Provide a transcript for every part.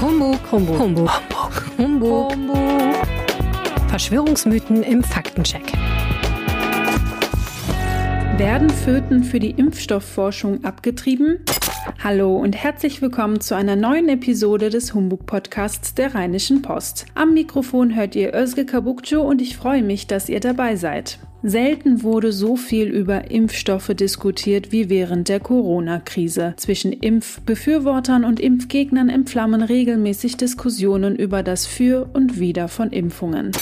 Humbug, Humbug, Humbug, Humbug, Humbug. Verschwörungsmythen im Faktencheck. Werden Föten für die Impfstoffforschung abgetrieben? Hallo und herzlich willkommen zu einer neuen Episode des Humbug-Podcasts der Rheinischen Post. Am Mikrofon hört ihr Özge Kabukcu und ich freue mich, dass ihr dabei seid. Selten wurde so viel über Impfstoffe diskutiert wie während der Corona-Krise. Zwischen Impfbefürwortern und Impfgegnern entflammen regelmäßig Diskussionen über das Für und Wider von Impfungen.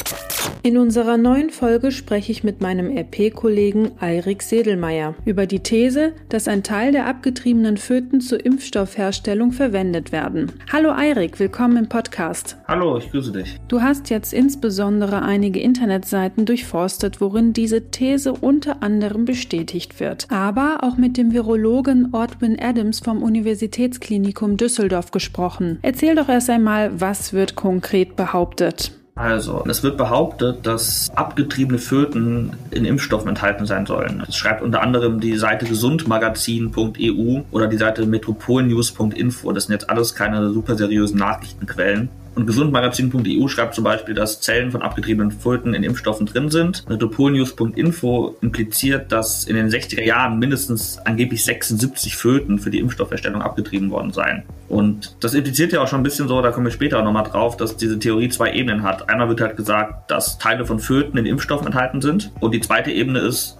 In unserer neuen Folge spreche ich mit meinem RP-Kollegen Eirik Sedelmeier über die These, dass ein Teil der abgetriebenen Föten zur Impfstoffherstellung verwendet werden. Hallo Eirik, willkommen im Podcast. Hallo, ich grüße dich. Du hast jetzt insbesondere einige Internetseiten durchforstet, worin diese These unter anderem bestätigt wird. Aber auch mit dem Virologen Ortwin Adams vom Universitätsklinikum Düsseldorf gesprochen. Erzähl doch erst einmal, was wird konkret behauptet. Also, es wird behauptet, dass abgetriebene Föten in Impfstoffen enthalten sein sollen. Das schreibt unter anderem die Seite gesundmagazin.eu oder die Seite metropolnews.info. Das sind jetzt alles keine super seriösen Nachrichtenquellen. Und gesundmagazin.eu schreibt zum Beispiel, dass Zellen von abgetriebenen Föten in Impfstoffen drin sind. Metropolnews.info impliziert, dass in den 60er Jahren mindestens angeblich 76 Föten für die Impfstoffherstellung abgetrieben worden seien. Und das impliziert ja auch schon ein bisschen so, da kommen wir später auch nochmal drauf, dass diese Theorie zwei Ebenen hat. Einmal wird halt gesagt, dass Teile von Föten in Impfstoffen enthalten sind. Und die zweite Ebene ist,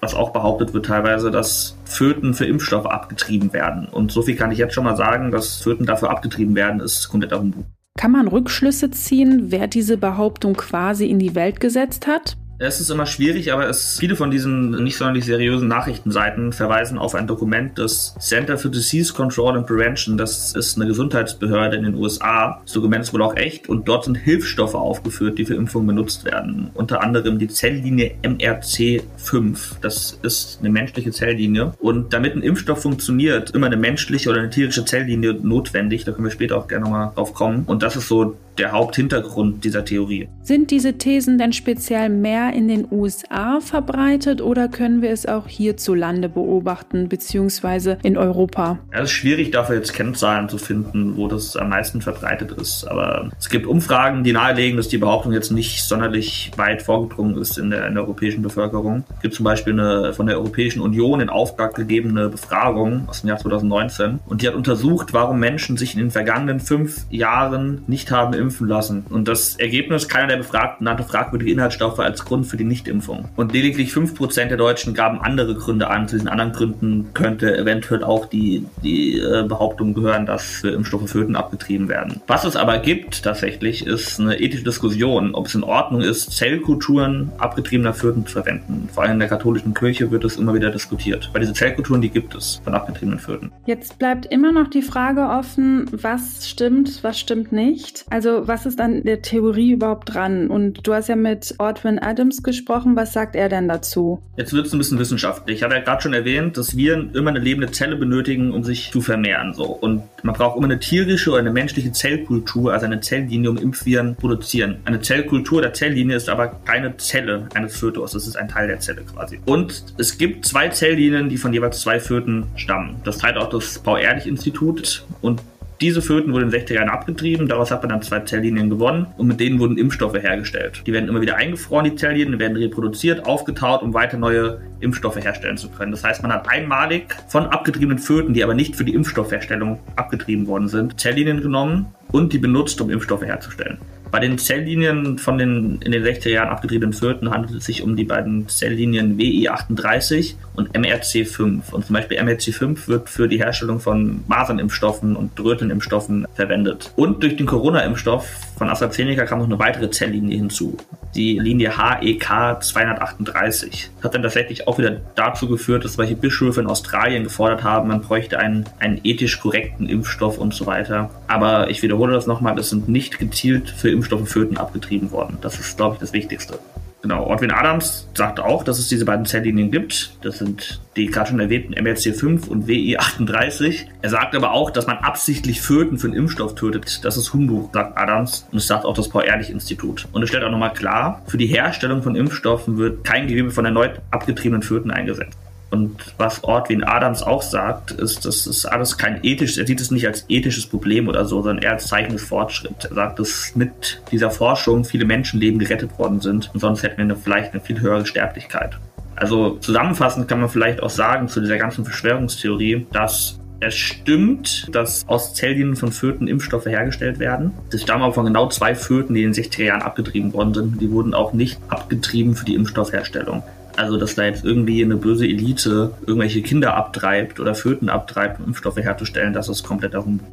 was auch behauptet wird teilweise, dass Föten für Impfstoffe abgetrieben werden. Und so viel kann ich jetzt schon mal sagen, dass Föten dafür abgetrieben werden, ist kompletter Humbug. Kann man Rückschlüsse ziehen, wer diese Behauptung quasi in die Welt gesetzt hat? Es ist immer schwierig, aber es, viele von diesen nicht sonderlich seriösen Nachrichtenseiten verweisen auf ein Dokument des Center for Disease Control and Prevention. Das ist eine Gesundheitsbehörde in den USA. Das Dokument ist wohl auch echt und dort sind Hilfsstoffe aufgeführt, die für Impfungen benutzt werden. Unter anderem die Zelllinie MRC5. Das ist eine menschliche Zelllinie. Und damit ein Impfstoff funktioniert, immer eine menschliche oder eine tierische Zelllinie notwendig. Da können wir später auch gerne nochmal drauf kommen. Und das ist so der Haupthintergrund dieser Theorie. Sind diese Thesen denn speziell mehr in den USA verbreitet oder können wir es auch hierzulande beobachten, beziehungsweise in Europa? es ist schwierig, dafür jetzt Kennzahlen zu finden, wo das am meisten verbreitet ist. Aber es gibt Umfragen, die nahelegen, dass die Behauptung jetzt nicht sonderlich weit vorgedrungen ist in der, in der europäischen Bevölkerung. Es gibt zum Beispiel eine von der Europäischen Union in Auftrag gegebene Befragung aus dem Jahr 2019 und die hat untersucht, warum Menschen sich in den vergangenen fünf Jahren nicht haben impfen lassen. Und das Ergebnis, keiner der Befragten nannte fragwürdige Inhaltsstoffe als Grund für die Nichtimpfung. Und lediglich 5% der Deutschen gaben andere Gründe an. Zu diesen anderen Gründen könnte eventuell auch die, die äh, Behauptung gehören, dass Impfstoffe Föten abgetrieben werden. Was es aber gibt tatsächlich, ist eine ethische Diskussion, ob es in Ordnung ist, Zellkulturen abgetriebener Föten zu verwenden. Vor allem in der katholischen Kirche wird es immer wieder diskutiert. Weil diese Zellkulturen, die gibt es von abgetriebenen Föten. Jetzt bleibt immer noch die Frage offen, was stimmt, was stimmt nicht. Also was ist an der Theorie überhaupt dran? Und du hast ja mit Ortwin Adams gesprochen. Was sagt er denn dazu? Jetzt wird es ein bisschen wissenschaftlich. Ich habe ja gerade schon erwähnt, dass Viren immer eine lebende Zelle benötigen, um sich zu vermehren. So. Und man braucht immer eine tierische oder eine menschliche Zellkultur, also eine Zelllinie, um Impfviren zu produzieren. Eine Zellkultur der Zelllinie ist aber keine Zelle eines Fötus. Das ist ein Teil der Zelle quasi. Und es gibt zwei Zelllinien, die von jeweils zwei Föten stammen. Das teilt auch das Paul-Ehrlich-Institut und diese Föten wurden in den 60er Jahren abgetrieben, daraus hat man dann zwei Zelllinien gewonnen und mit denen wurden Impfstoffe hergestellt. Die werden immer wieder eingefroren, die Zelllinien, werden reproduziert, aufgetaut, um weiter neue Impfstoffe herstellen zu können. Das heißt, man hat einmalig von abgetriebenen Föten, die aber nicht für die Impfstoffherstellung abgetrieben worden sind, Zelllinien genommen und die benutzt, um Impfstoffe herzustellen. Bei den Zelllinien von den in den 60er Jahren abgetriebenen Föten handelt es sich um die beiden Zelllinien WI38 und MRC5. Und zum Beispiel MRC5 wird für die Herstellung von Masernimpfstoffen und Rötenimpfstoffen verwendet. Und durch den Corona-Impfstoff von AstraZeneca kam noch eine weitere Zelllinie hinzu, die Linie HEK 238. Das hat dann tatsächlich auch wieder dazu geführt, dass solche Bischöfe in Australien gefordert haben, man bräuchte einen, einen ethisch korrekten Impfstoff und so weiter. Aber ich wiederhole das nochmal, es sind nicht gezielt für Impfstoffe Föten abgetrieben worden. Das ist, glaube ich, das Wichtigste. Genau, Ortwin Adams sagt auch, dass es diese beiden Zelllinien gibt. Das sind die gerade schon erwähnten MRC5 und WI38. Er sagt aber auch, dass man absichtlich Föten für einen Impfstoff tötet. Das ist Humbug, sagt Adams. Und das sagt auch das Paul-Ehrlich-Institut. Und es stellt auch nochmal klar, für die Herstellung von Impfstoffen wird kein Gewebe von erneut abgetriebenen Föten eingesetzt. Und was Ortwin Adams auch sagt, ist, das ist alles kein ethisches, er sieht es nicht als ethisches Problem oder so, sondern eher als Zeichen des Fortschritts. Er sagt, dass mit dieser Forschung viele Menschenleben gerettet worden sind und sonst hätten wir eine, vielleicht eine viel höhere Sterblichkeit. Also zusammenfassend kann man vielleicht auch sagen zu dieser ganzen Verschwörungstheorie, dass es stimmt, dass aus Zelllinien von Föten Impfstoffe hergestellt werden. Das stammen aber von genau zwei Föten, die in den 60er Jahren abgetrieben worden sind. Die wurden auch nicht abgetrieben für die Impfstoffherstellung. Also, dass da jetzt irgendwie eine böse Elite irgendwelche Kinder abtreibt oder Föten abtreibt, um Impfstoffe herzustellen, das ist kompletter Humbug.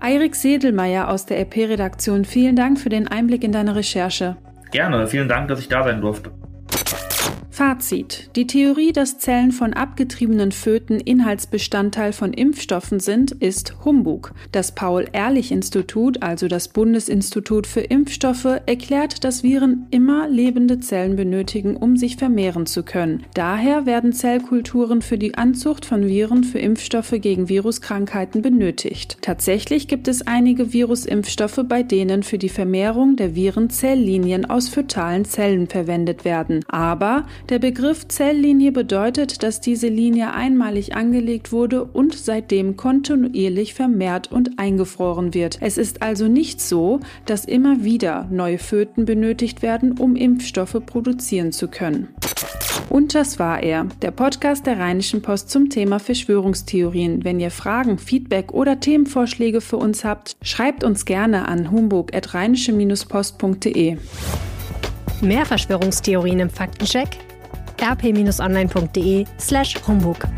Eirik Sedelmeier aus der EP-Redaktion, vielen Dank für den Einblick in deine Recherche. Gerne, vielen Dank, dass ich da sein durfte. Fazit. Die Theorie, dass Zellen von abgetriebenen Föten Inhaltsbestandteil von Impfstoffen sind, ist Humbug. Das Paul-Ehrlich-Institut, also das Bundesinstitut für Impfstoffe, erklärt, dass Viren immer lebende Zellen benötigen, um sich vermehren zu können. Daher werden Zellkulturen für die Anzucht von Viren für Impfstoffe gegen Viruskrankheiten benötigt. Tatsächlich gibt es einige Virusimpfstoffe, bei denen für die Vermehrung der Viren Zelllinien aus fötalen Zellen verwendet werden. Aber der Begriff Zelllinie bedeutet, dass diese Linie einmalig angelegt wurde und seitdem kontinuierlich vermehrt und eingefroren wird. Es ist also nicht so, dass immer wieder neue Föten benötigt werden, um Impfstoffe produzieren zu können. Und das war er, der Podcast der Rheinischen Post zum Thema Verschwörungstheorien. Wenn ihr Fragen, Feedback oder Themenvorschläge für uns habt, schreibt uns gerne an humbug.rheinische-post.de. Mehr Verschwörungstheorien im Faktencheck rp-online.de slash Humbug.